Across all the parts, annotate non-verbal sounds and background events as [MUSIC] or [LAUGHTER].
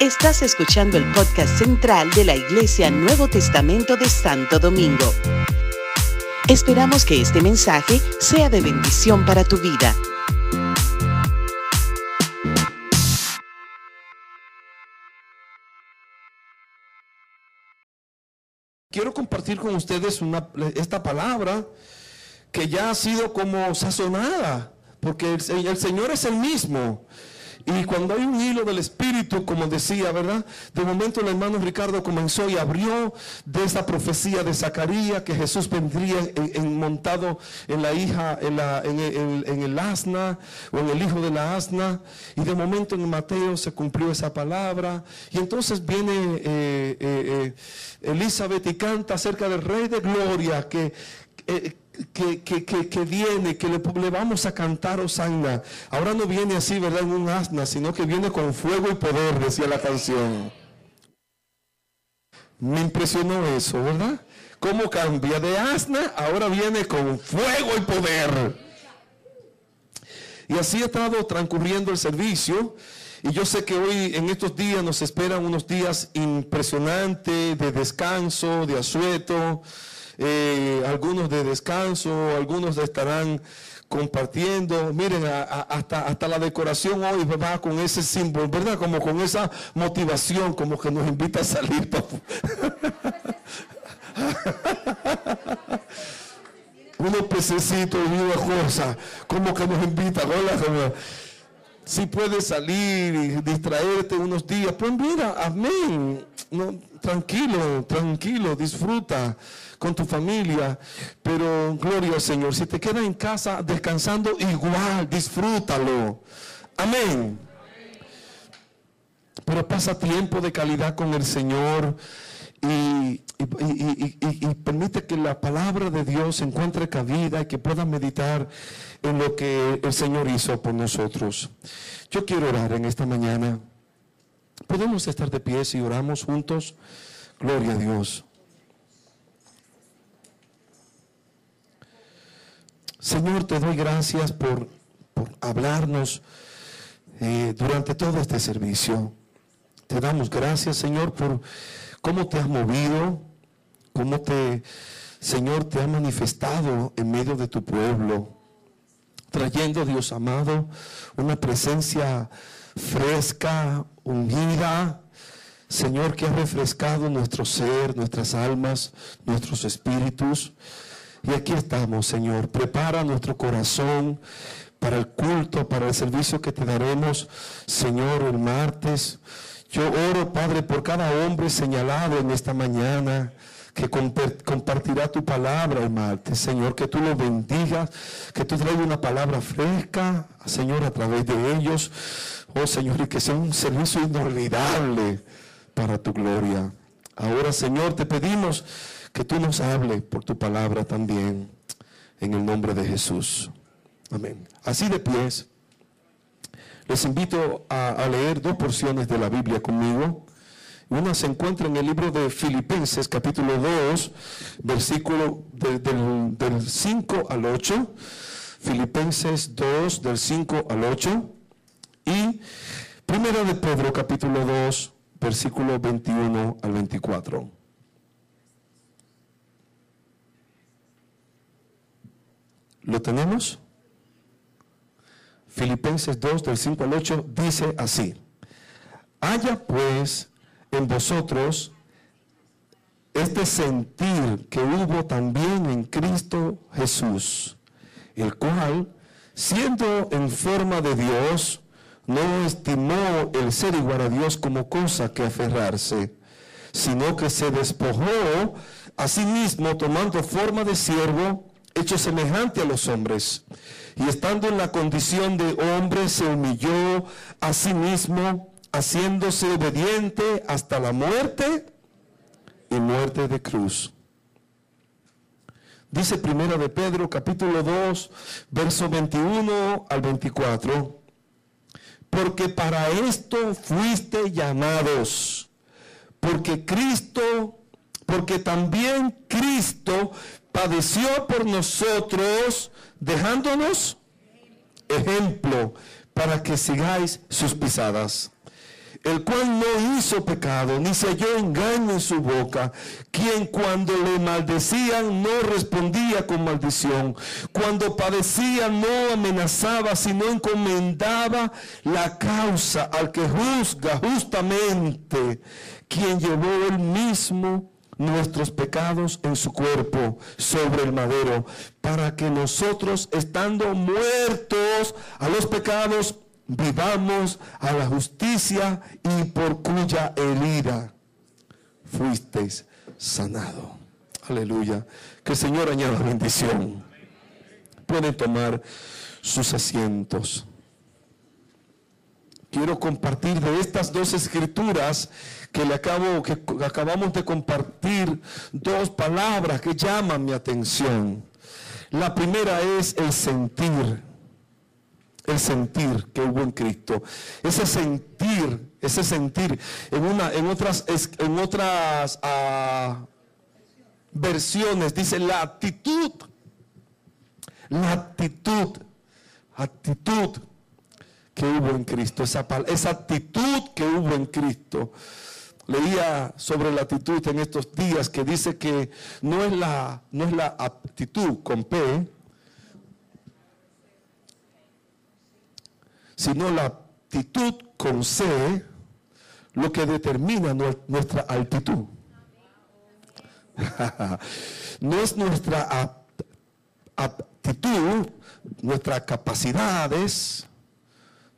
Estás escuchando el podcast central de la Iglesia Nuevo Testamento de Santo Domingo. Esperamos que este mensaje sea de bendición para tu vida. Quiero compartir con ustedes esta palabra que ya ha sido como sazonada, porque el Señor es el mismo. Y cuando hay un hilo del Espíritu, como decía, ¿verdad? De momento el hermano Ricardo comenzó y abrió de esa profecía de Zacarías que Jesús vendría en, montado en la hija, en, la, el asna o en el hijo de la asna. Y de momento en Mateo se cumplió esa palabra. Y entonces viene eh, eh, eh, Elizabeth y canta acerca del Rey de Gloria que que, que, que, viene, que le, vamos a cantar Osanna. Ahora no viene así, ¿verdad? En un asna, sino que viene con fuego y poder, decía la canción. Me impresionó eso, ¿verdad? ¿Cómo cambia de asna? Ahora viene con fuego y poder. Y así ha estado transcurriendo el servicio. Y yo sé que hoy, en estos días, nos esperan unos días impresionantes de descanso, de asueto eh, algunos de descanso, algunos estarán compartiendo. Miren, hasta, hasta la decoración hoy va con ese símbolo, ¿verdad? Como con esa motivación, como que nos invita a salir. [LAUGHS] Unos pececitos y una cosa, como que nos invita, ¿verdad? si puedes salir y distraerte unos días, pues mira, amén. Tranquilo, tranquilo, disfruta con tu familia. Pero gloria al Señor, si te quedas en casa descansando, igual, disfrútalo. Amén. Pero pasa tiempo de calidad con el Señor. Y, permite que la palabra de Dios encuentre cabida y que pueda meditar en lo que el Señor hizo por nosotros. Yo quiero orar en esta mañana. Podemos estar de pie y oramos juntos. Gloria a Dios. Señor, te doy gracias por, hablarnos eh, durante todo este servicio. Te damos gracias, Señor, por cómo te has movido, cómo te, Señor, te ha manifestado en medio de tu pueblo, trayendo, Dios amado, una presencia fresca, unida, Señor, que ha refrescado nuestro ser, nuestras almas, nuestros espíritus. Y aquí estamos, Señor. Prepara nuestro corazón para el culto, para el servicio que te daremos, Señor, el martes. Yo oro, Padre, por cada hombre señalado en esta mañana que compartirá tu palabra el martes. Señor, que tú lo bendigas, que tú traigas una palabra fresca, Señor, a través de ellos. Oh, Señor, y que sea un servicio inolvidable para tu gloria. Ahora, Señor, te pedimos que tú nos hables por tu palabra también, en el nombre de Jesús. Amén. Así de pies, les invito a, leer dos porciones de la Biblia conmigo. Una se encuentra en el libro de Filipenses, capítulo 2, versículo del, del 5 al 8. Filipenses 2, del 5 al 8. Y Primera de Pedro, capítulo 2, versículo 21 al 24. ¿Lo tenemos? Filipenses 2 del 5 al 8 dice así, haya pues en vosotros este sentir que hubo también en Cristo Jesús, el cual, siendo en forma de Dios, no estimó el ser igual a Dios como cosa que aferrarse, sino que se despojó a sí mismo tomando forma de siervo, hecho semejante a los hombres. Y estando en la condición de hombre, se humilló a sí mismo, haciéndose obediente hasta la muerte y muerte de cruz. Dice primero de Pedro, capítulo 2, verso 21 al 24. Porque para esto fuiste llamados. Porque Cristo, porque también Cristo padeció por nosotros, dejándonos ejemplo para que sigáis sus pisadas. el cual no hizo pecado, ni se halló engaño en su boca, quien cuando le maldecían no respondía con maldición, cuando padecía no amenazaba, sino encomendaba la causa al que juzga justamente, quien llevó él mismo nuestros pecados en su cuerpo sobre el madero, para que nosotros, estando muertos a los pecados, vivamos a la justicia y por cuya herida fuisteis sanado. Aleluya. Que el Señor añada bendición. Pueden tomar sus asientos. Quiero compartir de estas dos escrituras que le acabo, que acabamos de compartir, dos palabras que llaman mi atención. La primera es el sentir el sentir que hubo en Cristo. Ese sentir, ese sentir, en, una, en otras, en otras ah, versiones dice la actitud, la actitud, actitud que hubo en Cristo, esa, esa actitud que hubo en Cristo. Leía sobre la actitud en estos días que dice que no es la, no es la actitud con P, sino la actitud con C, lo que determina nuestra altitud. [LAUGHS] no es nuestra actitud, nuestras capacidades,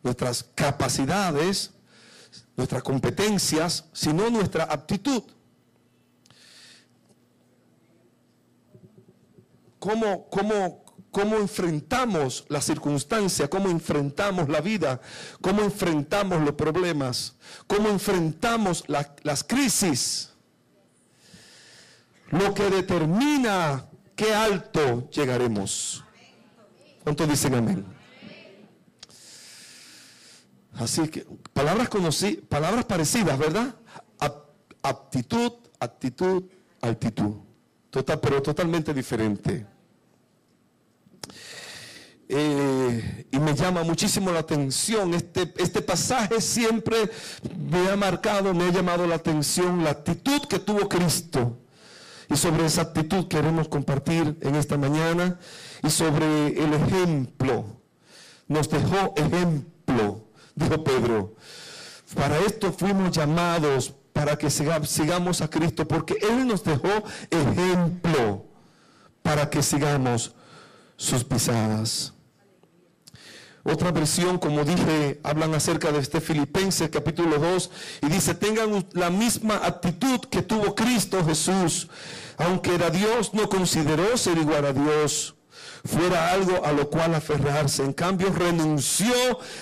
nuestras capacidades, nuestras competencias, sino nuestra aptitud. ¿Cómo, cómo, cómo enfrentamos la circunstancia, cómo enfrentamos la vida, cómo enfrentamos los problemas, cómo enfrentamos las crisis. Lo que determina qué alto llegaremos. ¿Cuántos dicen amén? Así que palabras conocí, palabras parecidas, ¿verdad? Aptitud, actitud, altitud. Total, pero totalmente diferente. Eh, y me llama muchísimo la atención. Este, este pasaje siempre me ha marcado, me ha llamado la atención la actitud que tuvo Cristo. Y sobre esa actitud queremos compartir en esta mañana y sobre el ejemplo. Nos dejó ejemplo, dijo Pedro. Para esto fuimos llamados, para que sigamos a Cristo, porque Él nos dejó ejemplo para que sigamos sus pisadas. Otra versión, como dije, hablan acerca de este Filipenses capítulo 2 y dice, tengan la misma actitud que tuvo Cristo Jesús. Aunque era Dios, no consideró ser igual a Dios fuera algo a lo cual aferrarse. En cambio, renunció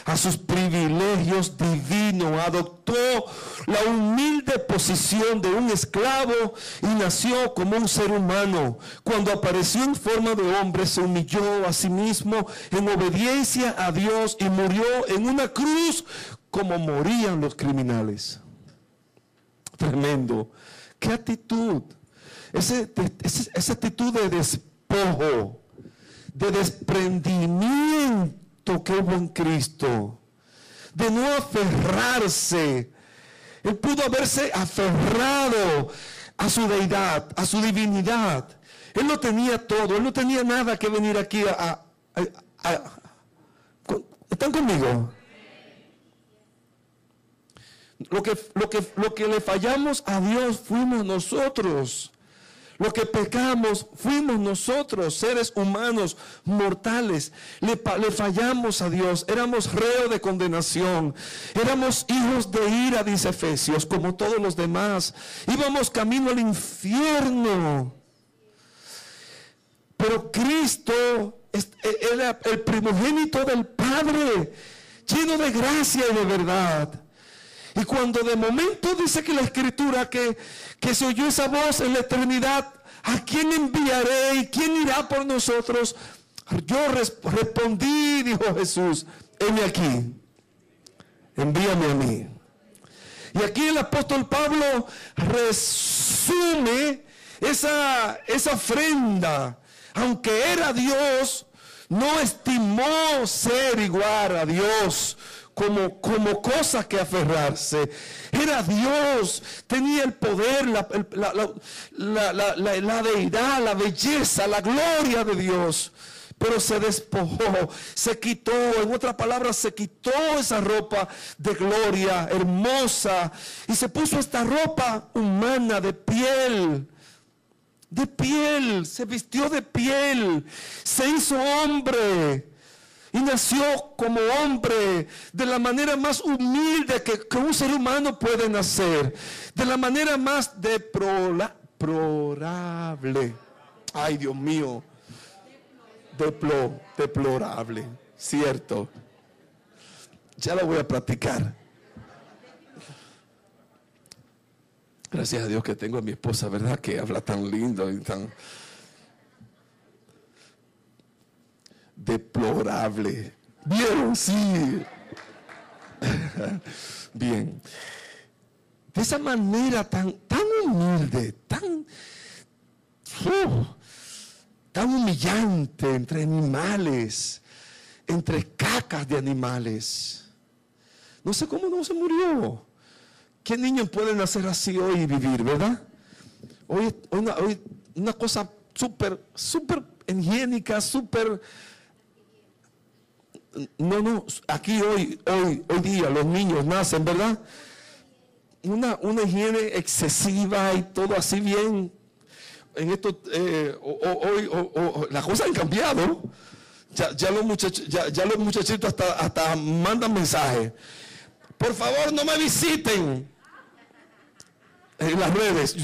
a sus privilegios divinos, adoptó la humilde posición de un esclavo y nació como un ser humano. Cuando apareció en forma de hombre, se humilló a sí mismo en obediencia a Dios y murió en una cruz como morían los criminales. Tremendo. ¿Qué actitud? esa actitud de despojo de desprendimiento que hubo en Cristo, de no aferrarse. Él pudo haberse aferrado a su deidad, a su divinidad. Él no tenía todo, él no tenía nada que venir aquí a... ¿Están conmigo? Lo que, lo, que, lo que le fallamos a Dios fuimos nosotros. Lo que pecamos fuimos nosotros, seres humanos, mortales. Le, fallamos a Dios. Éramos reo de condenación. Éramos hijos de ira, dice Efesios, como todos los demás. Íbamos camino al infierno. Pero Cristo e, era el primogénito del Padre, lleno de gracia y de verdad. Y cuando de momento dice que la escritura que, que se oyó esa voz en la eternidad, ¿a quién enviaré y quién irá por nosotros? Yo respondí, dijo Jesús, heme aquí, envíame a mí. Y aquí el apóstol Pablo resume esa, esa ofrenda. Aunque era Dios, no estimó ser igual a Dios como, como cosa que aferrarse. Era Dios, tenía el poder, la, la, deidad, la belleza, la gloria de Dios. Pero se despojó, se quitó, en otras palabras, se quitó esa ropa de gloria hermosa y se puso esta ropa humana de piel de piel, se vistió de piel, se hizo hombre y nació como hombre de la manera más humilde que, un ser humano puede nacer, de la manera más deplorable. Ay, Dios mío, deplorable, cierto. Ya la voy a practicar. Gracias a Dios que tengo a mi esposa, ¿verdad? Que habla tan lindo y tan deplorable. ¿Vieron? Sí. [LAUGHS] Bien. De esa manera tan, tan humilde, tan, tan humillante entre animales, entre cacas de animales. No sé cómo no se murió. ¿Qué niños pueden hacer así hoy y vivir, verdad? Hoy, una, una cosa súper, súper higiénica, súper... No, no, aquí hoy, hoy, hoy día los niños nacen, ¿verdad? Una, una higiene excesiva y todo así bien. En esto, eh, hoy las cosas han cambiado. Ya, los, muchachos, ya, los muchachitos hasta, hasta mandan mensajes. Por favor, no me visiten en las redes.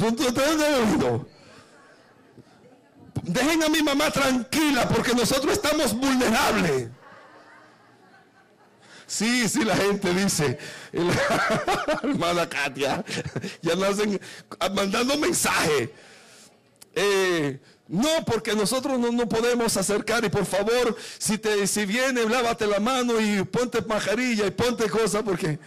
Dejen a mi mamá tranquila porque nosotros estamos vulnerables. Sí, sí, la gente dice, [LAUGHS] hermana Katia, ya nacen mandando mensaje. Eh, no, porque nosotros no, no, podemos acercar y por favor, si, te, si viene, lávate la mano y ponte pajarilla y ponte cosas porque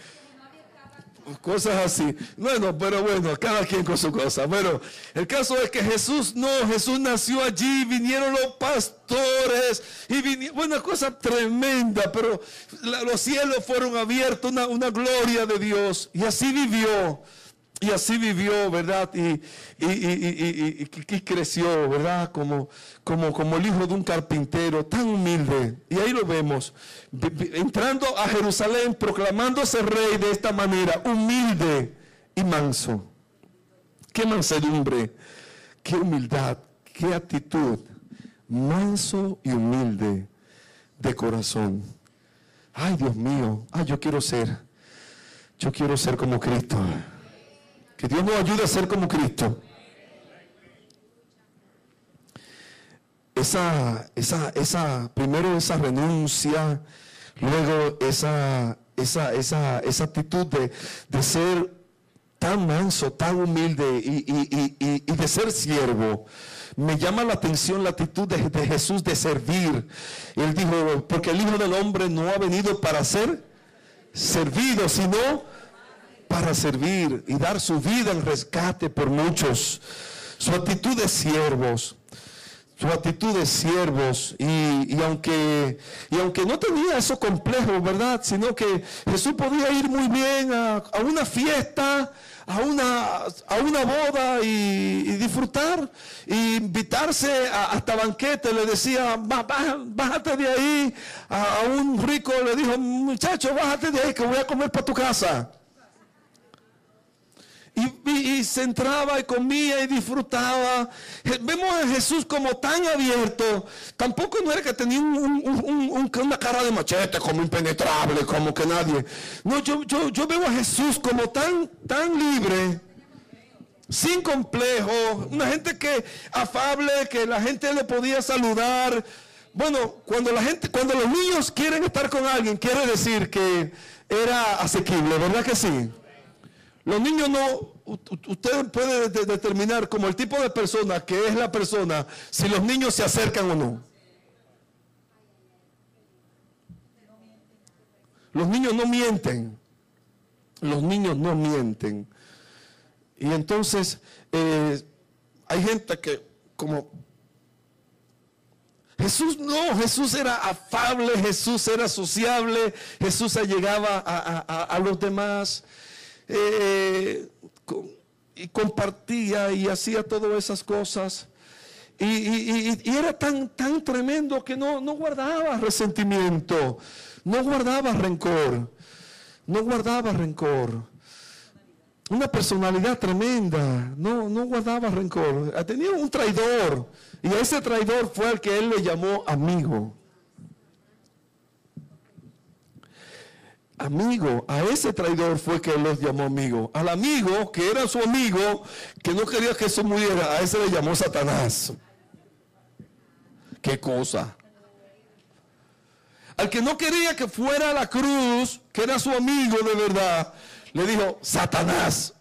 cosas así. Bueno, pero bueno, cada quien con su cosa. Bueno, el caso es que Jesús no, Jesús nació allí, vinieron los pastores y vinieron, una cosa tremenda, pero los cielos fueron abiertos, una, una gloria de Dios y así vivió. Y así vivió, ¿verdad? Y, y, creció, ¿verdad? Como, como, como el hijo de un carpintero, tan humilde. Y ahí lo vemos, entrando a Jerusalén, proclamándose rey de esta manera, humilde y manso. Qué mansedumbre, qué humildad, qué actitud, manso y humilde de corazón. Ay, Dios mío, ay, yo quiero ser, yo quiero ser como Cristo. Que Dios nos ayude a ser como Cristo. Esa, esa, esa, primero esa renuncia, luego esa, esa, esa, esa actitud de, de ser tan manso, tan humilde y, de ser siervo. Me llama la atención la actitud de, de, Jesús de servir. Él dijo, porque el Hijo del Hombre no ha venido para ser servido, sino para servir y dar su vida en rescate por muchos. Su actitud de siervos, su actitud de siervos y, aunque, y aunque no tenía eso complejo, ¿verdad? Sino que Jesús podía ir muy bien a, una fiesta, a una, a una boda y, disfrutar, e invitarse a, hasta banquete, le decía, bájate de ahí, a, a un rico le dijo, muchacho, bájate de ahí que voy a comer para tu casa. Y, se entraba y comía y disfrutaba. Vemos a Jesús como tan abierto. Tampoco no era que tenía una cara de machete como impenetrable, como que nadie. No, yo, yo, yo veo a Jesús como tan, tan libre sin complejo, una gente que afable, que la gente le podía saludar. Bueno, cuando la gente, cuando los niños quieren estar con alguien, quiere decir que era asequible, ¿verdad que sí? Los niños no, usted puede determinar como el tipo de persona que es la persona, si los niños se acercan o no. Los niños no mienten. Los niños no mienten. Y entonces eh, hay gente que como Jesús no, Jesús era afable, Jesús era sociable, Jesús llegaba a, los demás eh, y compartía y hacía todas esas cosas. Y, era tan, tan tremendo que no, no guardaba resentimiento, no guardaba rencor, no guardaba rencor. Una personalidad tremenda, no, no guardaba rencor. Tenía un traidor y a ese traidor fue al que él le llamó amigo. Amigo, a ese traidor fue que los llamó amigo. Al amigo, que era su amigo, que no quería que Jesús muriera, a ese le llamó Satanás. ¿Qué cosa? Al que no quería que fuera a la cruz, que era su amigo de verdad, le dijo, Satanás,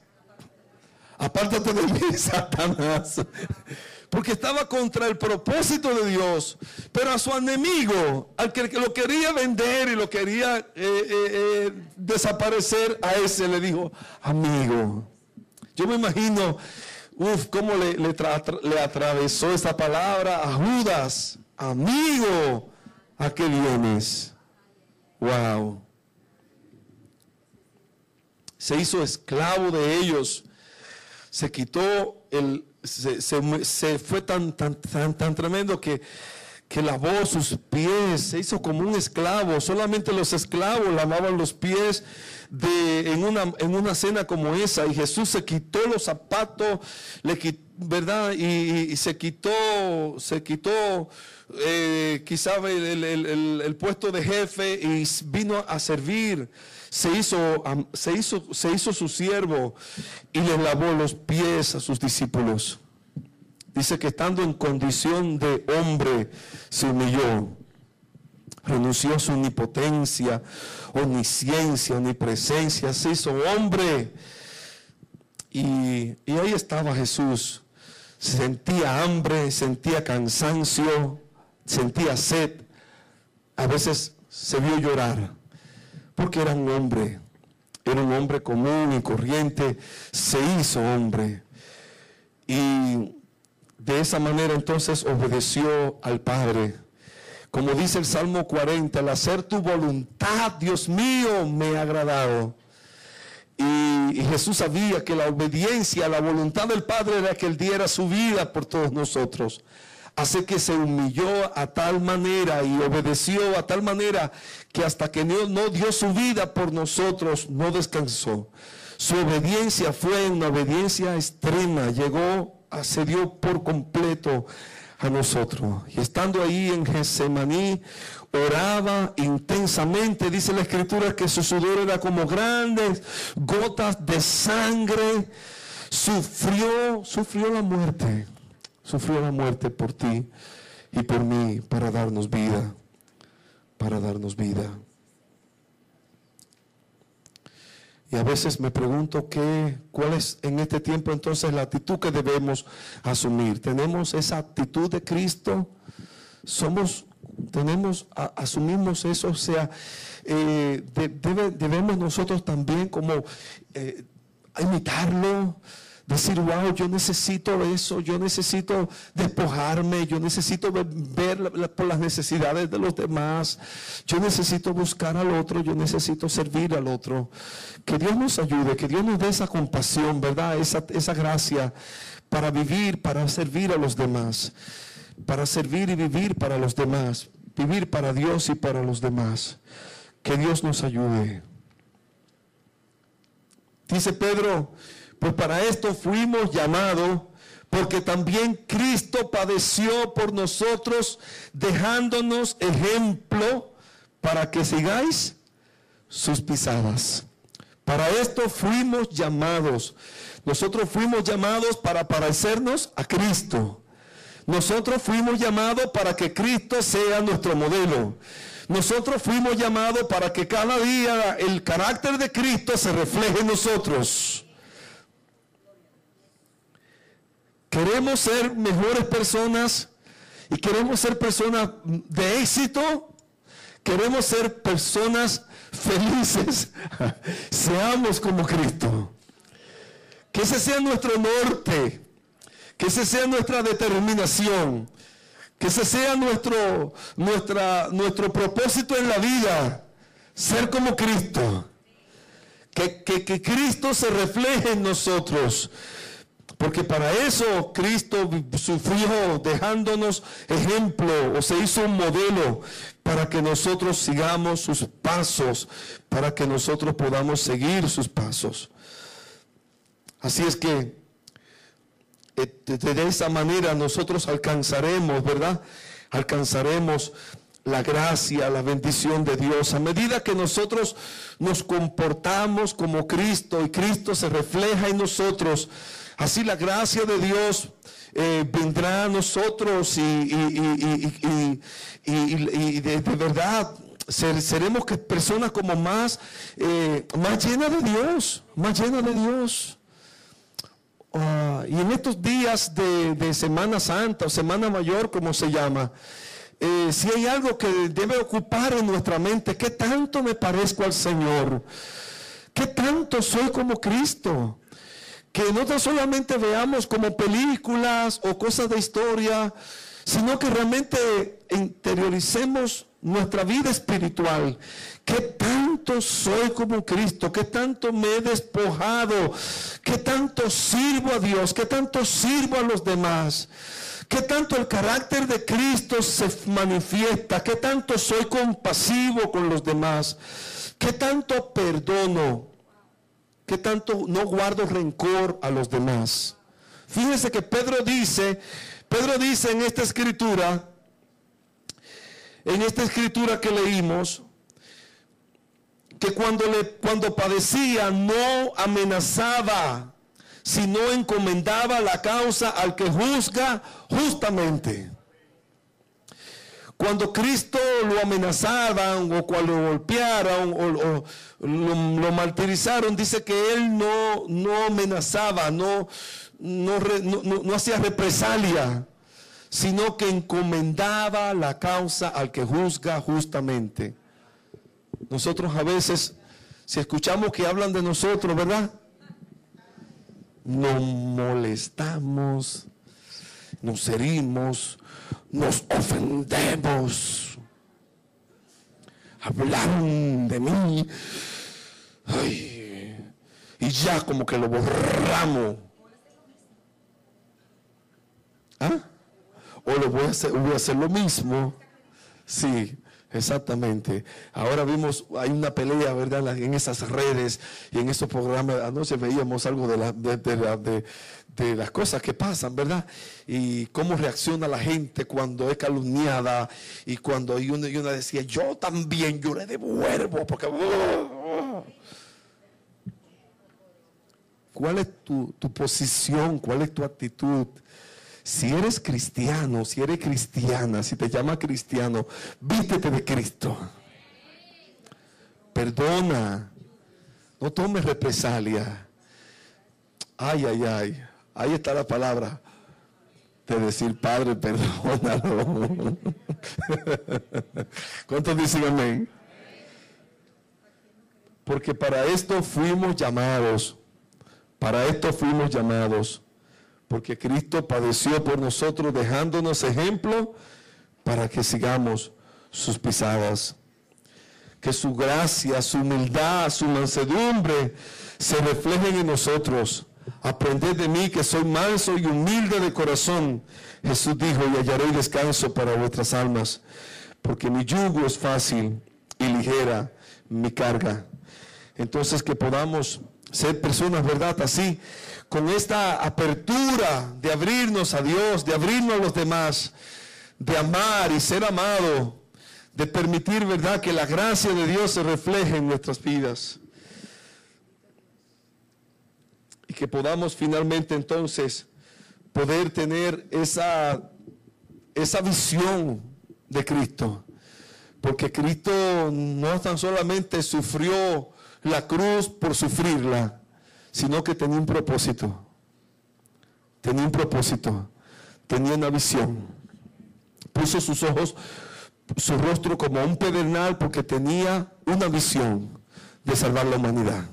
apártate de mí, [LAUGHS] Satanás porque estaba contra el propósito de Dios. Pero a su enemigo, al que lo quería vender y lo quería eh, eh, eh, desaparecer, a ese le dijo, amigo. Yo me imagino, uff, cómo le, atravesó esa palabra a Judas, amigo, ¿a qué vienes? Wow. Se hizo esclavo de ellos, se quitó el se, fue tan, tan, tan, tan tremendo que, que lavó sus pies, se hizo como un esclavo. Solamente los esclavos lavaban los pies de, en, una, en una cena como esa. Y Jesús se quitó los zapatos, le ¿verdad? Y, se quitó, se quitó eh, quizá el, el, puesto de jefe y vino a servir se hizo, se hizo, se hizo su siervo y le lavó los pies a sus discípulos. Dice que estando en condición de hombre se humilló, renunció a su omnipotencia, omnisciencia, omnipresencia, se hizo hombre. Y, y ahí estaba Jesús. Sentía hambre, sentía cansancio, sentía sed. A veces se vio llorar porque era un hombre, era un hombre común y corriente, se hizo hombre. Y de esa manera entonces obedeció al Padre. Como dice el Salmo 40, al hacer tu voluntad, Dios mío, me ha agradado. Y, Jesús sabía que la obediencia a la voluntad del Padre era que Él diera su vida por todos nosotros. Hace que se humilló a tal manera y obedeció a tal manera que hasta que Dios no dio su vida por nosotros, no descansó. Su obediencia fue una obediencia extrema, llegó, se dio por completo a nosotros. Y estando ahí en Getsemaní, oraba intensamente. Dice la escritura que su sudor era como grandes gotas de sangre. Sufrió, sufrió la muerte sufrió la muerte por ti y por mí para darnos vida, para darnos vida. Y a veces me pregunto qué, cuál es en este tiempo entonces la actitud que debemos asumir. ¿Tenemos esa actitud de Cristo? ¿Somos, tenemos, asumimos eso? O sea, eh, debemos nosotros también como eh, imitarlo, Decir, wow, yo necesito eso, yo necesito despojarme, yo necesito ver por las necesidades de los demás, yo necesito buscar al otro, yo necesito servir al otro. Que Dios nos ayude, que Dios nos dé esa compasión, ¿verdad? Esa, esa gracia para vivir, para servir a los demás, para servir y vivir para los demás, vivir para Dios y para los demás. Que Dios nos ayude. Dice Pedro, pues para esto fuimos llamados, porque también Cristo padeció por nosotros, dejándonos ejemplo para que sigáis sus pisadas. Para esto fuimos llamados. Nosotros fuimos llamados para parecernos a Cristo. Nosotros fuimos llamados para que Cristo sea nuestro modelo. Nosotros fuimos llamados para que cada día el carácter de Cristo se refleje en nosotros. Queremos ser mejores personas y queremos ser personas de éxito. Queremos ser personas felices. [LAUGHS] Seamos como Cristo. Que ese sea nuestro norte. Que ese sea nuestra determinación. Que ese sea nuestro, nuestra, nuestro propósito en la vida, ser como Cristo. Que, que, Cristo se refleje en nosotros. Porque para eso Cristo sufrió dejándonos ejemplo o se hizo un modelo para que nosotros sigamos sus pasos, para que nosotros podamos seguir sus pasos. Así es que eh, de esa manera nosotros alcanzaremos, ¿verdad? Alcanzaremos la gracia, la bendición de Dios. A medida que nosotros nos comportamos como Cristo y Cristo se refleja en nosotros, así la gracia de Dios eh, vendrá a nosotros y, de, verdad seremos que personas como más, eh, más llenas de Dios, más llenas de Dios. Ah, y en estos días de, Semana Santa o Semana Mayor, como se llama, eh, si hay algo que debe ocupar en nuestra mente, ¿qué tanto me parezco al Señor? ¿Qué tanto soy como Cristo? Que no solamente veamos como películas o cosas de historia, sino que realmente interioricemos nuestra vida espiritual. ¿Qué tanto soy como Cristo? ¿Qué tanto me he despojado? ¿Qué tanto sirvo a Dios? ¿Qué tanto sirvo a los demás? ¿Qué tanto el carácter de Cristo se manifiesta? ¿Qué tanto soy compasivo con los demás? ¿Qué tanto perdono? ¿Qué tanto no guardo rencor a los demás? Fíjense que Pedro dice, Pedro dice en esta escritura, en esta escritura que leímos, que cuando, le, cuando padecía no amenazaba, sino encomendaba la causa al que juzga justamente. Cuando Cristo lo amenazaban o cuando lo golpearon o, lo, martirizaron, dice que él no, no amenazaba, no, no, no hacía represalia, sino que encomendaba la causa al que juzga justamente. Nosotros a veces, si escuchamos que hablan de nosotros, ¿verdad? Nos molestamos, nos herimos, nos ofendemos. Hablaron de mí. y ya como que lo borramos. ¿Ah? O lo voy a hacer, voy a hacer lo mismo. Sí, Exactamente. Ahora vimos, hay una pelea, ¿verdad? En esas redes y en esos programas. Anoche veíamos algo de, la, de, las cosas que pasan, ¿verdad? Y cómo reacciona la gente cuando es calumniada y cuando y una, y una decía, yo también, yo le devuelvo, porque... ¿Cuál es tu, tu posición? ¿Cuál es tu actitud? Si eres cristiano, si eres cristiana, si te llama cristiano, vístete de Cristo. Perdona. No tomes represalia. Ay, ay, ay. Ahí está la palabra de decir, Padre, perdónalo. [LAUGHS] ¿Cuántos dicen amén? Porque para esto fuimos llamados. Para esto fuimos llamados porque Cristo padeció por nosotros dejándonos ejemplo para que sigamos sus pisadas. Que su gracia, su humildad, su mansedumbre se reflejen en nosotros. Aprended de mí que soy manso y humilde de corazón. Jesús dijo, y hallaré descanso para vuestras almas, porque mi yugo es fácil y ligera mi carga. Entonces que podamos ser personas, ¿verdad? Así con esta apertura de abrirnos a Dios, de abrirnos a los demás, de amar y ser amado, de permitir, ¿verdad?, que la gracia de Dios se refleje en nuestras vidas. Y que podamos finalmente entonces poder tener esa, esa visión de Cristo. Porque Cristo no tan solamente sufrió la cruz por sufrirla, sino que tenía un propósito. Tenía un propósito, tenía una visión. Puso sus ojos, su rostro como un pedernal porque tenía una visión de salvar la humanidad.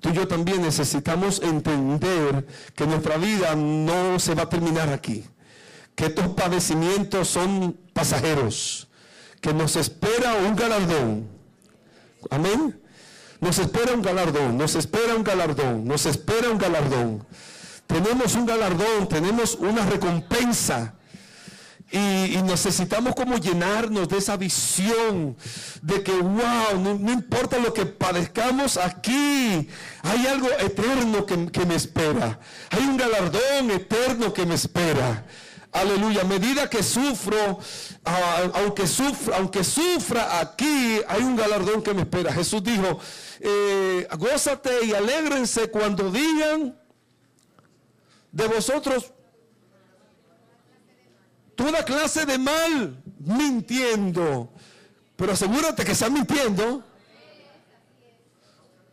Tú y yo también necesitamos entender que nuestra vida no se va a terminar aquí que estos padecimientos son pasajeros, que nos espera un galardón. Amén. Nos espera un galardón, nos espera un galardón, nos espera un galardón. Tenemos un galardón, tenemos una recompensa. Y, necesitamos como llenarnos de esa visión de que, wow, no, importa lo que padezcamos aquí, hay algo eterno que, que, me espera. Hay un galardón eterno que me espera. Aleluya. A medida que sufro, ah, aunque, sufra, aunque sufra aquí, hay un galardón que me espera. Jesús dijo, eh, gózate y alégrense cuando digan de vosotros toda clase de mal mintiendo. Pero asegúrate que están mintiendo.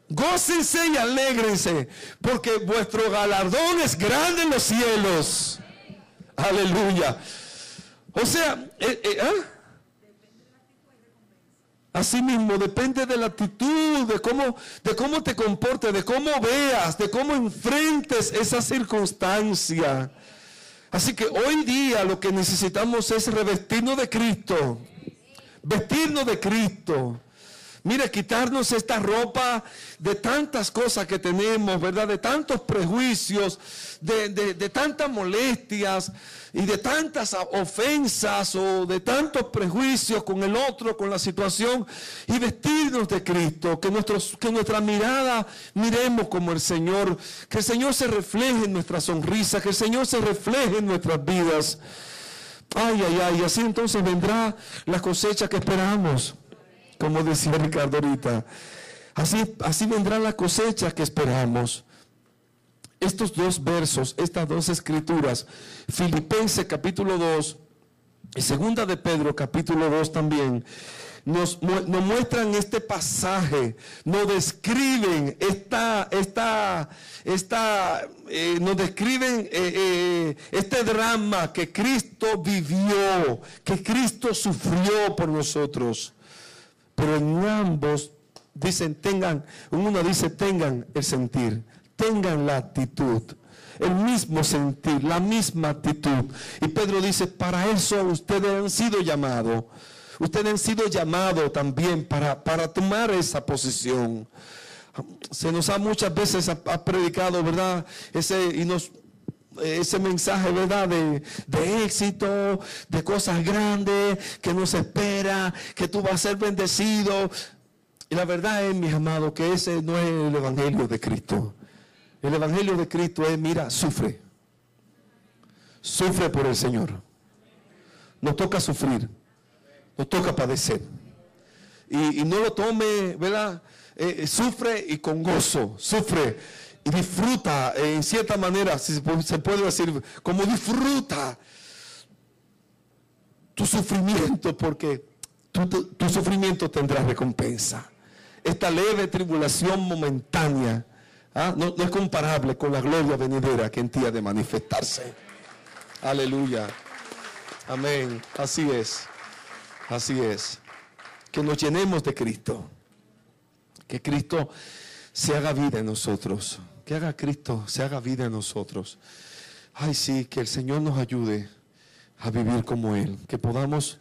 Gócense y alégrense, porque vuestro galardón es grande en los cielos. Aleluya. O sea, eh, eh ¿ah? Así mismo, depende de la actitud, de cómo, de cómo te comportes, de cómo veas, de cómo enfrentes esa circunstancia. Así que hoy día lo que necesitamos es revestirnos de Cristo, vestirnos de Cristo. Mire, quitarnos esta ropa de tantas cosas que tenemos, ¿verdad? De tantos prejuicios, de, de, tantas molestias y de tantas ofensas o de tantos prejuicios con el otro, con la situación, y vestirnos de Cristo, que, nuestros, que nuestra mirada miremos como el Señor, que el Señor se refleje en nuestra sonrisa, que el Señor se refleje en nuestras vidas. Ay, ay, ay, así entonces vendrá la cosecha que esperamos como decía Ricardo ahorita. Así, así vendrá la cosecha que esperamos. Estos dos versos, estas dos escrituras, Filipenses capítulo 2 y segunda de Pedro capítulo 2 también, nos, muestran este pasaje, nos describen esta, esta, esta eh, nos describen eh, eh, este drama que Cristo vivió, que Cristo sufrió por nosotros. Pero en ambos dicen, tengan, uno dice, tengan el sentir, tengan la actitud, el mismo sentir, la misma actitud. Y Pedro dice, para eso ustedes han sido llamados. Ustedes han sido llamados también para, para tomar esa posición. Se nos ha muchas veces ha, predicado, ¿verdad? Ese, y nos, ese mensaje, ¿verdad? De, de, éxito, de cosas grandes, que nos espera, que tú vas a ser bendecido. Y la verdad es, mis amados, que ese no es el Evangelio de Cristo. El Evangelio de Cristo es, mira, sufre. Sufre por el Señor. Nos toca sufrir. Nos toca padecer. Y, no lo tome, ¿verdad? Eh, sufre y con gozo. Sufre y disfruta, en cierta manera, si se puede decir, como disfruta tu sufrimiento, porque tu, sufrimiento tendrá recompensa. Esta leve tribulación momentánea ¿ah? no, no, es comparable con la gloria venidera que en ti ha de manifestarse. Aleluya. Amén. Así es. Así es. Que nos llenemos de Cristo. Que Cristo se haga vida en nosotros que haga Cristo, se haga vida en nosotros. Ay, sí, que el Señor nos ayude a vivir como Él, que podamos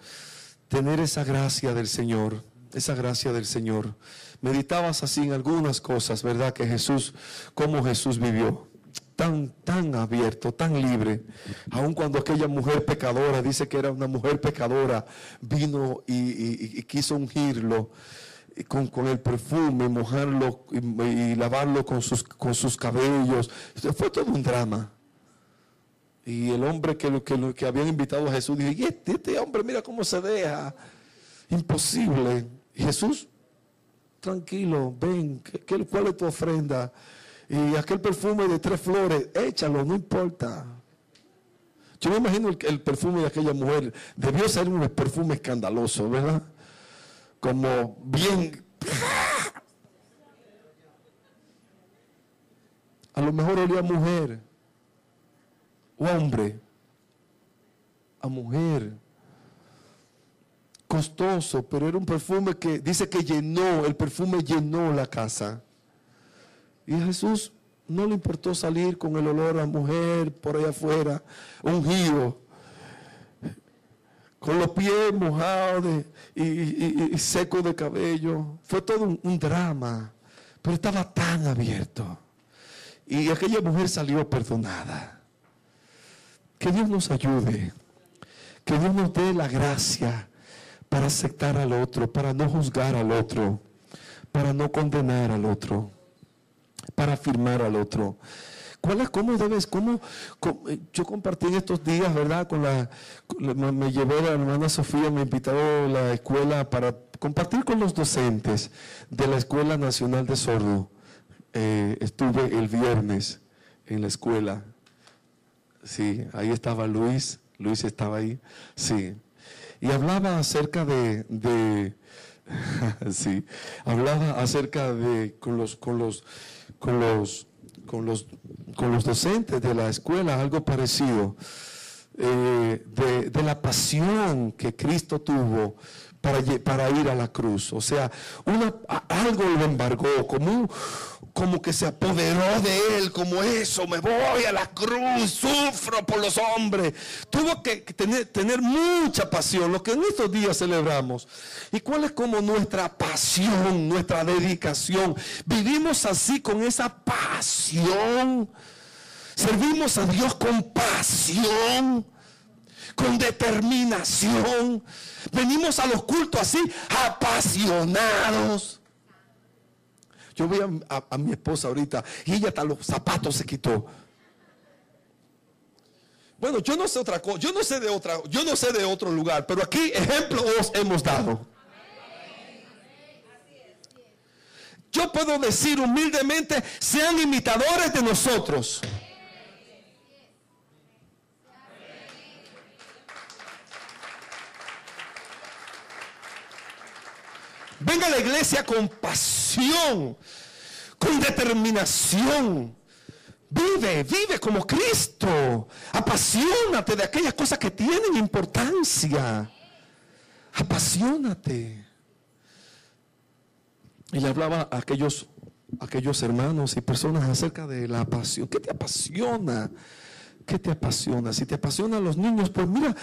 tener esa gracia del Señor, esa gracia del Señor. Meditabas así en algunas cosas, ¿verdad? Que Jesús, como Jesús vivió, tan, tan abierto, tan libre, aun cuando aquella mujer pecadora, dice que era una mujer pecadora, vino y quiso ungirlo con, con, el perfume, mojarlo y, lavarlo con sus, con sus cabellos. Fue todo un drama. Y el hombre que, que, que habían invitado a Jesús dijo, este, este, hombre mira cómo se deja. Imposible. Jesús, tranquilo, ven, ¿qué, ¿cuál es tu ofrenda? Y aquel perfume de tres flores, échalo, no importa. Yo me imagino el, el perfume de aquella mujer, debió ser un perfume escandaloso, ¿verdad? Como bien... A lo mejor olía a mujer o hombre, a mujer. Costoso, pero era un perfume que dice que llenó, el perfume llenó la casa. Y Jesús no le importó salir con el olor a mujer por allá afuera, ungido. Con los pies mojados y, secos de cabello. Fue todo un, drama, pero estaba tan abierto. Y aquella mujer salió perdonada. Que Dios nos ayude, que Dios nos dé la gracia para aceptar al otro, para no juzgar al otro, para no condenar al otro, para afirmar al otro. ¿Cuál es, cómo debes, cómo, eh, yo compartí en estos días, ¿verdad? Con la, me llevé la hermana Sofía, me invitó a la escuela para compartir con los docentes de la Escuela Nacional de Sordo. Eh, estuve el viernes en la escuela. Sí, ahí estaba Luis, Luis estaba ahí, sí. Y hablaba acerca de, de [LAUGHS] sí, hablaba acerca de, con los, con los, con los con los, con los docentes de la escuela algo parecido, eh, de, la pasión que Cristo tuvo para, para, ir a la cruz. O sea, algo lo embargó, como, como que se apoderó de él, como eso, me voy a la cruz, sufro por los hombres. Tuvo que tener, tener mucha pasión, lo que en estos días celebramos. ¿Y cuál es como nuestra pasión, nuestra dedicación? Vivimos así con esa pasión. Servimos a Dios con pasión, con determinación. Venimos a los cultos así, apasionados. Yo vi a, mi esposa ahorita y ella hasta los zapatos se quitó. Bueno, yo no sé otra cosa, yo no sé de otra, yo no sé de otro lugar, pero aquí ejemplo os hemos dado. Yo puedo decir humildemente, sean imitadores de nosotros. Venga a la iglesia con pasión, con determinación. Vive, vive como Cristo. Apasionate de aquellas cosas que tienen importancia. Apasionate. Y le hablaba a aquellos, aquellos hermanos y personas acerca de la pasión. ¿Qué te apasiona? ¿Qué te apasiona? Si te apasionan los niños, pues mira,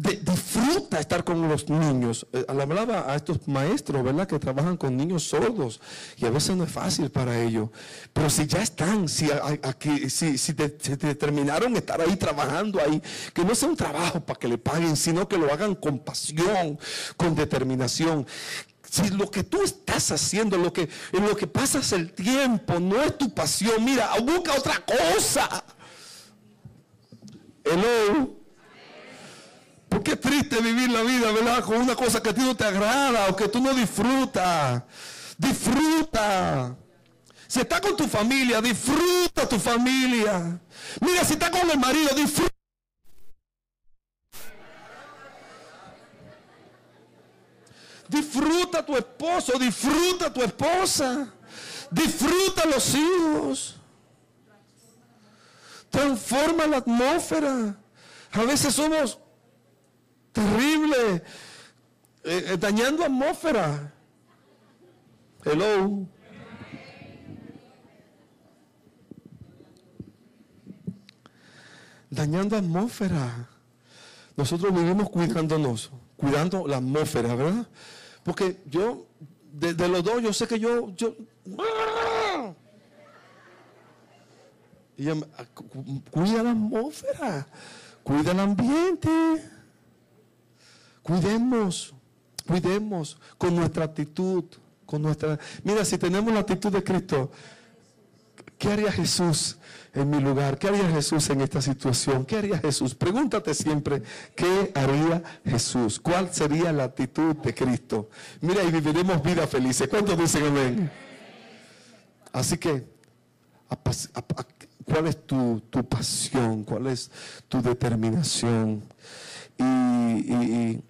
disfruta estar con los niños. Eh, hablaba a estos maestros, ¿verdad? Que trabajan con niños sordos y a veces no es fácil para ellos. Pero si ya están, si, aquí, si, si, determinaron estar ahí trabajando ahí, que no sea un trabajo para que le paguen, sino que lo hagan con pasión, con determinación. Si lo que tú estás haciendo, lo que, en lo que pasas el tiempo, no es tu pasión, mira, busca otra cosa. Hello. Porque es triste vivir la vida, ¿verdad? Con una cosa que a ti no te agrada o que tú no disfrutas. Disfruta. Si estás con tu familia, disfruta tu familia. Mira, si estás con el marido, disfruta. Disfruta tu esposo, disfruta tu esposa. Disfruta los hijos. Transforma la atmósfera. A veces somos terrible, eh, eh, dañando atmósfera. Hello. Dañando atmósfera. Nosotros vivimos cuidándonos, cuidando la atmósfera, ¿verdad? Porque yo, de, los dos, yo sé que yo, yo, ah, cuida la atmósfera, cuida el ambiente. Cuidemos, cuidemos con nuestra actitud, con nuestra... Mira, si tenemos la actitud de Cristo, ¿qué haría Jesús en mi lugar? ¿Qué haría Jesús en esta situación? ¿Qué haría Jesús? Pregúntate siempre, ¿qué haría Jesús? ¿Cuál sería la actitud de Cristo? Mira, y viviremos vida felices. ¿Cuántos dicen amén? Así que, ¿cuál es tu, pasión? ¿Cuál es tu determinación? y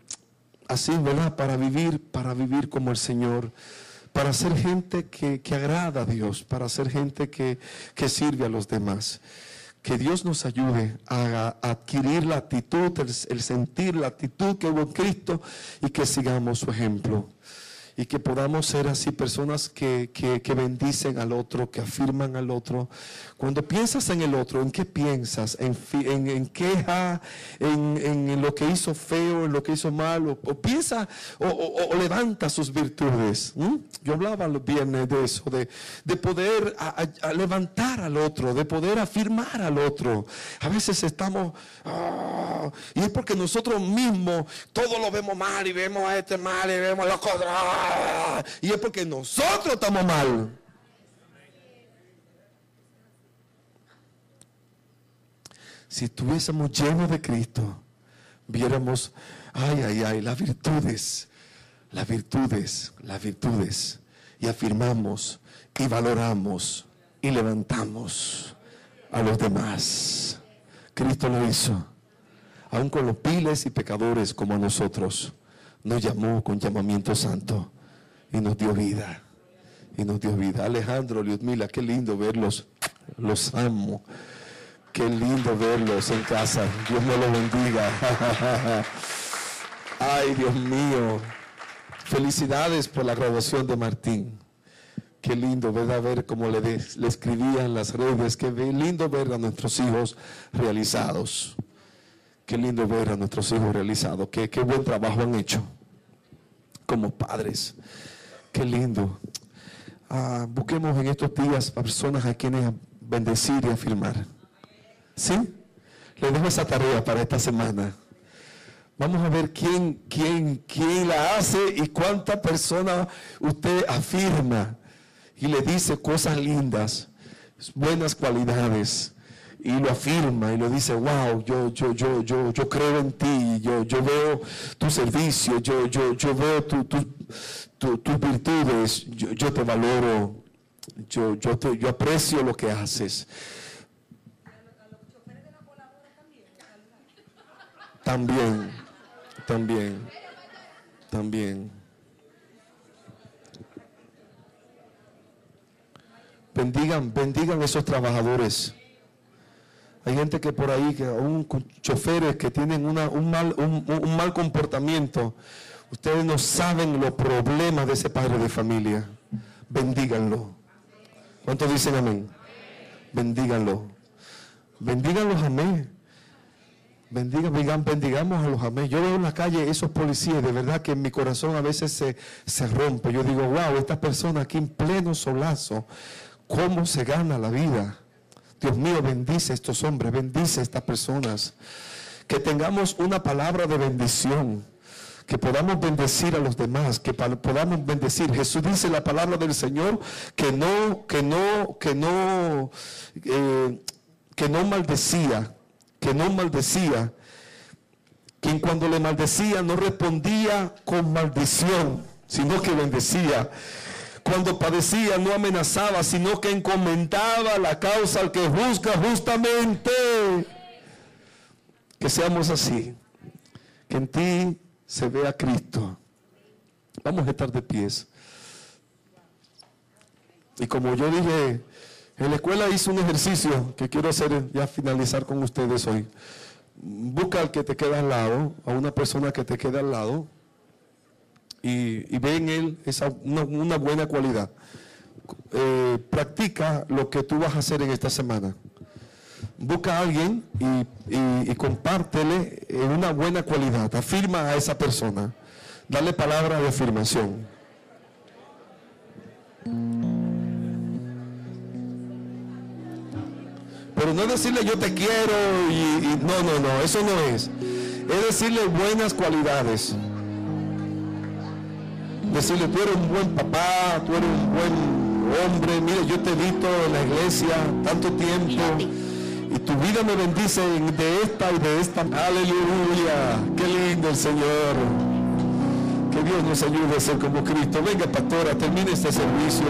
así, ¿verdad? Para vivir, para vivir como el Señor, para ser gente que, agrada a Dios, para ser gente que, sirve a los demás. Que Dios nos ayude a, adquirir la actitud, el, sentir la actitud que hubo en Cristo y que sigamos su ejemplo. Y que podamos ser así personas que, que, bendicen al otro, que afirman al otro. Cuando piensas en el otro, ¿en qué piensas? ¿En, en, queja? En, ¿En, lo que hizo feo? ¿En lo que hizo mal? ¿O, piensa o, levanta sus virtudes? Yo hablaba los viernes de eso, de, de poder levantar al otro, de poder afirmar al otro. A veces estamos, ah, y es porque nosotros mismos todo lo vemos mal y vemos a este mal y vemos a los y es porque nosotros estamos mal. Si estuviésemos llenos de Cristo, viéramos, ay, ay, ay, las virtudes, las virtudes, las virtudes, y afirmamos y valoramos y levantamos a los demás. Cristo lo hizo, aun con los piles y pecadores como a nosotros nos llamó con llamamiento santo y nos dio vida. Y nos dio vida. Alejandro, Liudmila, qué lindo verlos. Los amo. Qué lindo verlos en casa. Dios me los bendiga. [LAUGHS] Ay, Dios mío. Felicidades por la graduación de Martín. Qué lindo, ¿verdad? Ver cómo le, le escribía en las redes. Qué lindo ver a nuestros hijos realizados. Qué lindo ver a nuestros hijos realizados. Qué, qué buen trabajo han hecho como padres. Qué lindo. Ah, busquemos en estos días personas a quienes bendecir y afirmar. ¿Sí? Le dejo esa tarea para esta semana. Vamos a ver quién, quién, quién la hace y cuántas personas usted afirma y le dice cosas lindas, buenas cualidades y lo afirma y lo dice, wow, yo, yo, yo, yo, yo creo en ti, yo, yo veo tu servicio, yo, yo, yo veo tu, tus virtudes, yo, te valoro, yo, yo, te, yo aprecio lo que haces. También, también, también. Bendigan, bendigan esos trabajadores hay gente que por ahí, que aún choferes que tienen un, mal, un, mal comportamiento. Ustedes no saben los problemas de ese padre de familia. Bendíganlo. ¿Cuántos dicen amén? Bendíganlo. Bendíganlos amén. Bendigan, bendigamos a los amén. Yo veo en la calle esos policías, de verdad que en mi corazón a veces se, se rompe. Yo digo, wow, estas personas aquí en pleno solazo, ¿cómo se gana la vida? Dios mío, bendice a estos hombres, bendice a estas personas. Que tengamos una palabra de bendición. Que podamos bendecir a los demás, que podamos bendecir. Jesús dice la palabra del Señor que no, que no, que no, eh, que no maldecía, que no maldecía. Quien cuando le maldecía no respondía con maldición, sino que bendecía. Cuando padecía no amenazaba, sino que encomendaba la causa al que juzga justamente. Que seamos así. Que en ti se vea Cristo. Vamos a estar de pies. Y como yo dije, en la escuela hice un ejercicio que quiero hacer ya finalizar con ustedes hoy. Busca al que te queda al lado, a una persona que te queda al lado y, ve en él esa, una, buena cualidad. Eh, practica lo que tú vas a hacer en esta semana. Busca a alguien y, compártele una buena cualidad. Afirma a esa persona. Dale palabra de afirmación. Pero no decirle yo te quiero y, y no, no, no, eso no es. Es decirle buenas cualidades decirle, tú eres un buen papá, tú eres un buen hombre, mire, yo te he visto en la iglesia tanto tiempo y tu vida me bendice de esta y de esta. Aleluya, qué lindo el Señor. Que Dios nos ayude a ser como Cristo. Venga, pastora, termine este servicio.